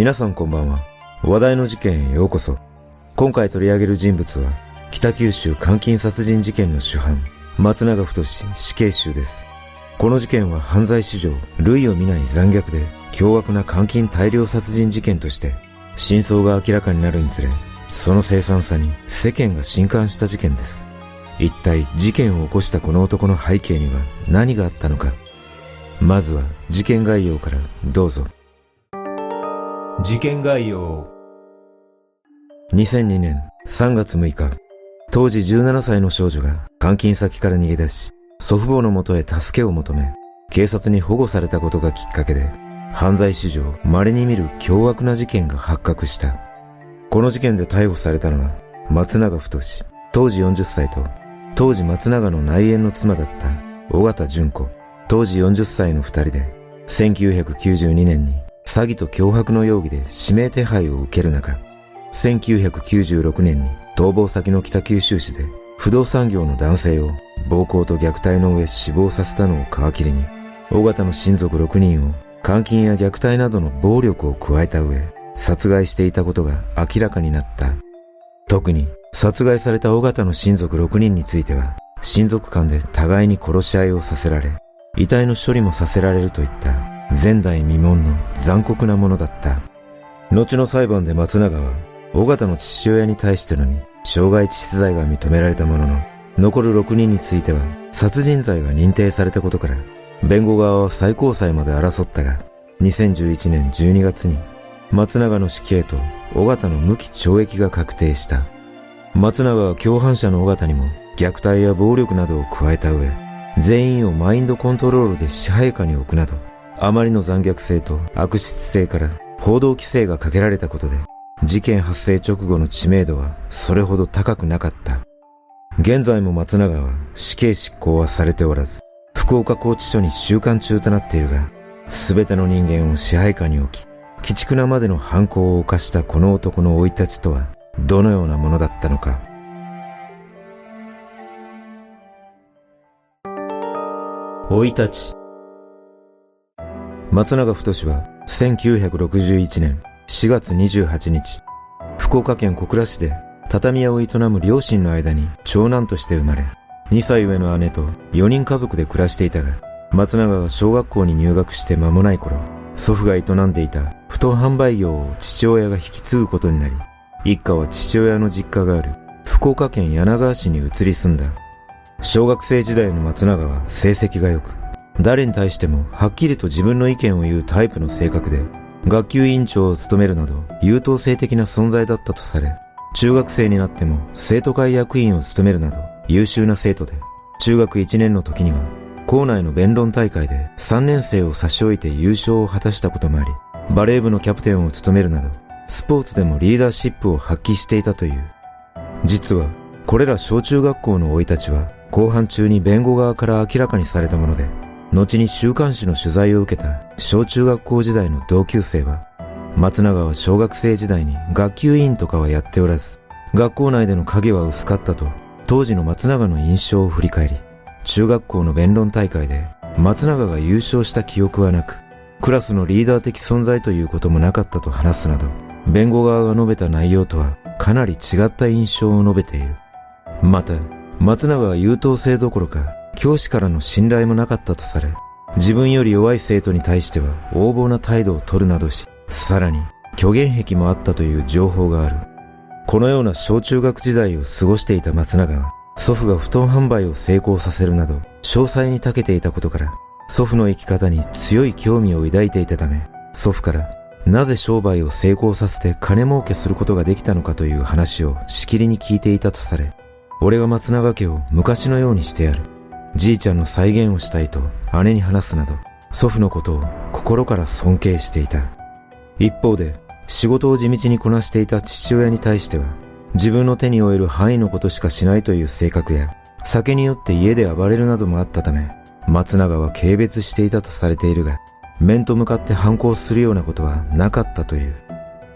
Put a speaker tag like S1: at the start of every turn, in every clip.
S1: 皆さんこんばんは。話題の事件へようこそ。今回取り上げる人物は、北九州監禁殺人事件の主犯、松永太死刑囚です。この事件は犯罪史上、類を見ない残虐で、凶悪な監禁大量殺人事件として、真相が明らかになるにつれ、その凄惨さに世間が震撼した事件です。一体事件を起こしたこの男の背景には何があったのか。まずは事件概要からどうぞ。事件概要2002年3月6日、当時17歳の少女が監禁先から逃げ出し、祖父母のもとへ助けを求め、警察に保護されたことがきっかけで、犯罪史上稀に見る凶悪な事件が発覚した。この事件で逮捕されたのは、松永太当時40歳と、当時松永の内縁の妻だった尾形純子、当時40歳の二人で、1992年に詐欺と脅迫の容疑で指名手配を受ける中、1996年に逃亡先の北九州市で不動産業の男性を暴行と虐待の上死亡させたのを皮切りに、大型の親族6人を監禁や虐待などの暴力を加えた上、殺害していたことが明らかになった。特に殺害された大型の親族6人については、親族間で互いに殺し合いをさせられ、遺体の処理もさせられるといった前代未聞の残酷なものだった。後の裁判で松永は、尾形の父親に対してのみ、傷害致死罪が認められたものの、残る6人については、殺人罪が認定されたことから、弁護側は最高裁まで争ったが、2011年12月に、松永の死刑と尾形の無期懲役が確定した。松永は共犯者の尾形にも虐待や暴力などを加えた上、全員をマインドコントロールで支配下に置くなど、あまりの残虐性と悪質性から報道規制がかけられたことで、事件発生直後の知名度はそれほど高くなかった。現在も松永は死刑執行はされておらず、福岡拘置所に収監中となっているが、すべての人間を支配下に置き、鬼畜なまでの犯行を犯したこの男の生い立ちとは、どのようなものだったのか。生い立ち松永太は1961年4月28日、福岡県小倉市で畳屋を営む両親の間に長男として生まれ、2歳上の姉と4人家族で暮らしていたが、松永が小学校に入学して間もない頃、祖父が営んでいた布団販売業を父親が引き継ぐことになり、一家は父親の実家がある福岡県柳川市に移り住んだ。小学生時代の松永は成績が良く、誰に対してもはっきりと自分の意見を言うタイプの性格で、学級委員長を務めるなど優等生的な存在だったとされ、中学生になっても生徒会役員を務めるなど優秀な生徒で、中学1年の時には校内の弁論大会で3年生を差し置いて優勝を果たしたこともあり、バレー部のキャプテンを務めるなど、スポーツでもリーダーシップを発揮していたという。実は、これら小中学校の生い立ちは、後半中に弁護側から明らかにされたもので、後に週刊誌の取材を受けた小中学校時代の同級生は、松永は小学生時代に学級委員とかはやっておらず、学校内での影は薄かったと、当時の松永の印象を振り返り、中学校の弁論大会で松永が優勝した記憶はなく、クラスのリーダー的存在ということもなかったと話すなど、弁護側が述べた内容とはかなり違った印象を述べている。また、松永は優等生どころか教師からの信頼もなかったとされ、自分より弱い生徒に対しては横暴な態度を取るなどし、さらに虚言癖もあったという情報がある。このような小中学時代を過ごしていた松永は、祖父が布団販売を成功させるなど、詳細に長けていたことから、祖父の生き方に強い興味を抱いていたため、祖父から、なぜ商売を成功させて金儲けすることができたのかという話をしきりに聞いていたとされ、俺が松永家を昔のようにしてやる。じいちゃんの再現をしたいと姉に話すなど、祖父のことを心から尊敬していた。一方で、仕事を地道にこなしていた父親に対しては、自分の手に負える範囲のことしかしないという性格や、酒によって家で暴れるなどもあったため、松永は軽蔑していたとされているが、面と向かって反抗するようなことはなかったという。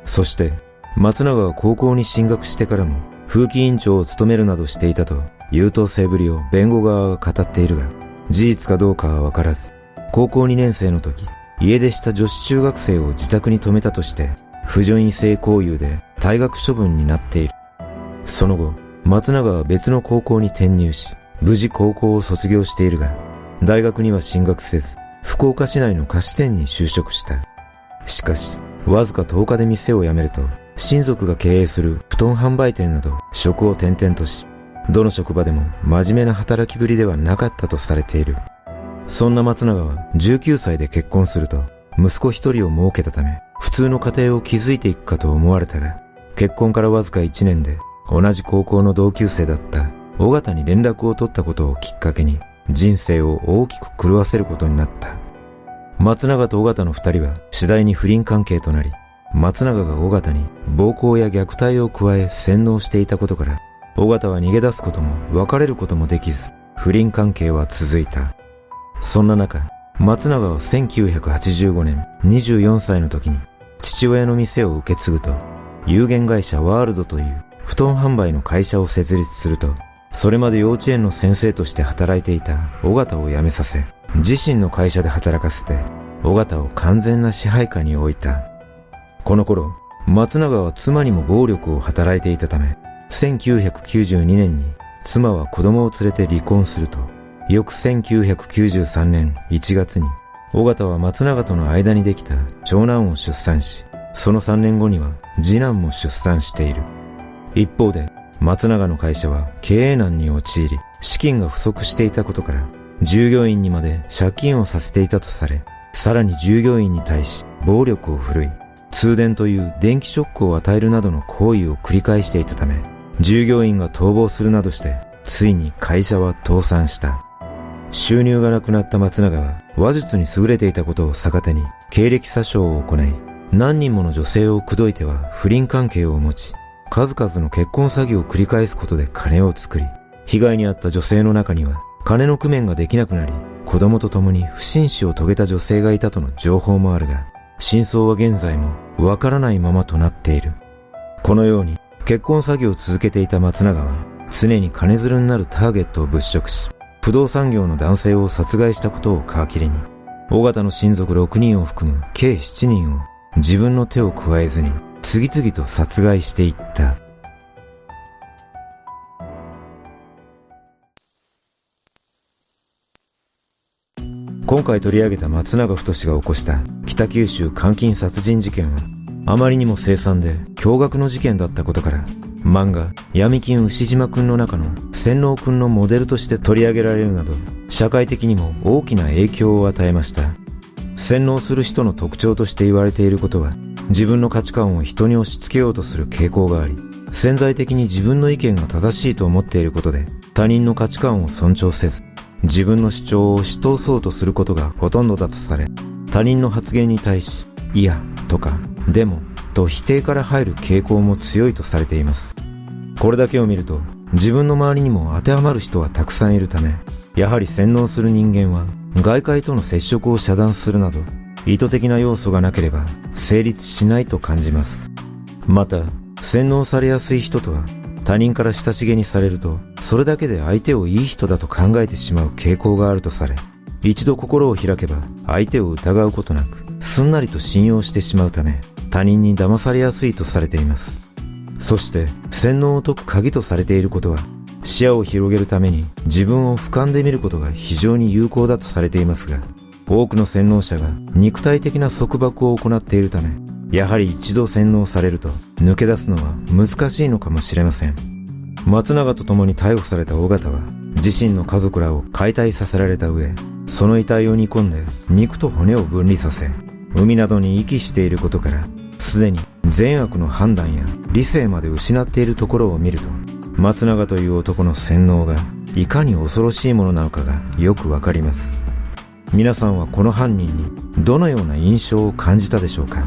S1: そして、松永が高校に進学してからも、風紀委員長を務めるなどしていたと優等生ぶりを弁護側が語っているが、事実かどうかはわからず、高校2年生の時、家出した女子中学生を自宅に泊めたとして、不純異性行為で退学処分になっている。その後、松永は別の高校に転入し、無事高校を卒業しているが、大学には進学せず、福岡市内の菓子店に就職した。しかし、わずか10日で店を辞めると、親族が経営する布団販売店など職を転々とし、どの職場でも真面目な働きぶりではなかったとされている。そんな松永は19歳で結婚すると、息子一人を設けたため、普通の家庭を築いていくかと思われたが、結婚からわずか1年で同じ高校の同級生だった尾形に連絡を取ったことをきっかけに人生を大きく狂わせることになった。松永と尾形の二人は次第に不倫関係となり、松永が尾形に暴行や虐待を加え洗脳していたことから、尾形は逃げ出すことも別れることもできず、不倫関係は続いた。そんな中、松永は1985年24歳の時に父親の店を受け継ぐと、有限会社ワールドという布団販売の会社を設立すると、それまで幼稚園の先生として働いていた尾形を辞めさせ、自身の会社で働かせて、尾形を完全な支配下に置いた。この頃、松永は妻にも暴力を働いていたため、1992年に妻は子供を連れて離婚すると、翌1993年1月に、尾形は松永との間にできた長男を出産し、その3年後には次男も出産している。一方で、松永の会社は経営難に陥り、資金が不足していたことから、従業員にまで借金をさせていたとされ、さらに従業員に対し暴力を振るい、通電という電気ショックを与えるなどの行為を繰り返していたため、従業員が逃亡するなどして、ついに会社は倒産した。収入がなくなった松永は、話術に優れていたことを逆手に、経歴詐称を行い、何人もの女性を口説いては不倫関係を持ち、数々の結婚詐欺を繰り返すことで金を作り、被害に遭った女性の中には、金の工面ができなくなり、子供と共に不審死を遂げた女性がいたとの情報もあるが、真相は現在もわからないままとなっている。このように、結婚詐欺を続けていた松永は、常に金づるになるターゲットを物色し、不動産業の男性を殺害したことを皮切りに、大型の親族6人を含む計7人を自分の手を加えずに次々と殺害していった。今回取り上げた松永太が起こした北九州監禁殺人事件は、あまりにも凄惨で驚愕の事件だったことから、漫画闇金牛島くんの中の洗脳くんのモデルとして取り上げられるなど、社会的にも大きな影響を与えました。洗脳する人の特徴として言われていることは、自分の価値観を人に押し付けようとする傾向があり、潜在的に自分の意見が正しいと思っていることで、他人の価値観を尊重せず、自分の主張を押し通そうとすることがほとんどだとされ、他人の発言に対し、いや、とか、でも、と否定から入る傾向も強いとされています。これだけを見ると、自分の周りにも当てはまる人はたくさんいるため、やはり洗脳する人間は、外界との接触を遮断するなど、意図的な要素がなければ成立しないと感じます。また、洗脳されやすい人とは他人から親しげにされると、それだけで相手をいい人だと考えてしまう傾向があるとされ、一度心を開けば相手を疑うことなく、すんなりと信用してしまうため、他人に騙されやすいとされています。そして、洗脳を解く鍵とされていることは、視野を広げるために自分を俯瞰で見ることが非常に有効だとされていますが、多くの洗脳者が肉体的な束縛を行っているため、やはり一度洗脳されると抜け出すのは難しいのかもしれません。松永と共に逮捕された尾形は、自身の家族らを解体させられた上、その遺体を煮込んで肉と骨を分離させ、海などに遺棄していることから、すでに善悪の判断や理性まで失っているところを見ると、松永という男の洗脳がいかに恐ろしいものなのかがよくわかります。皆さんはこの犯人にどのような印象を感じたでしょうか？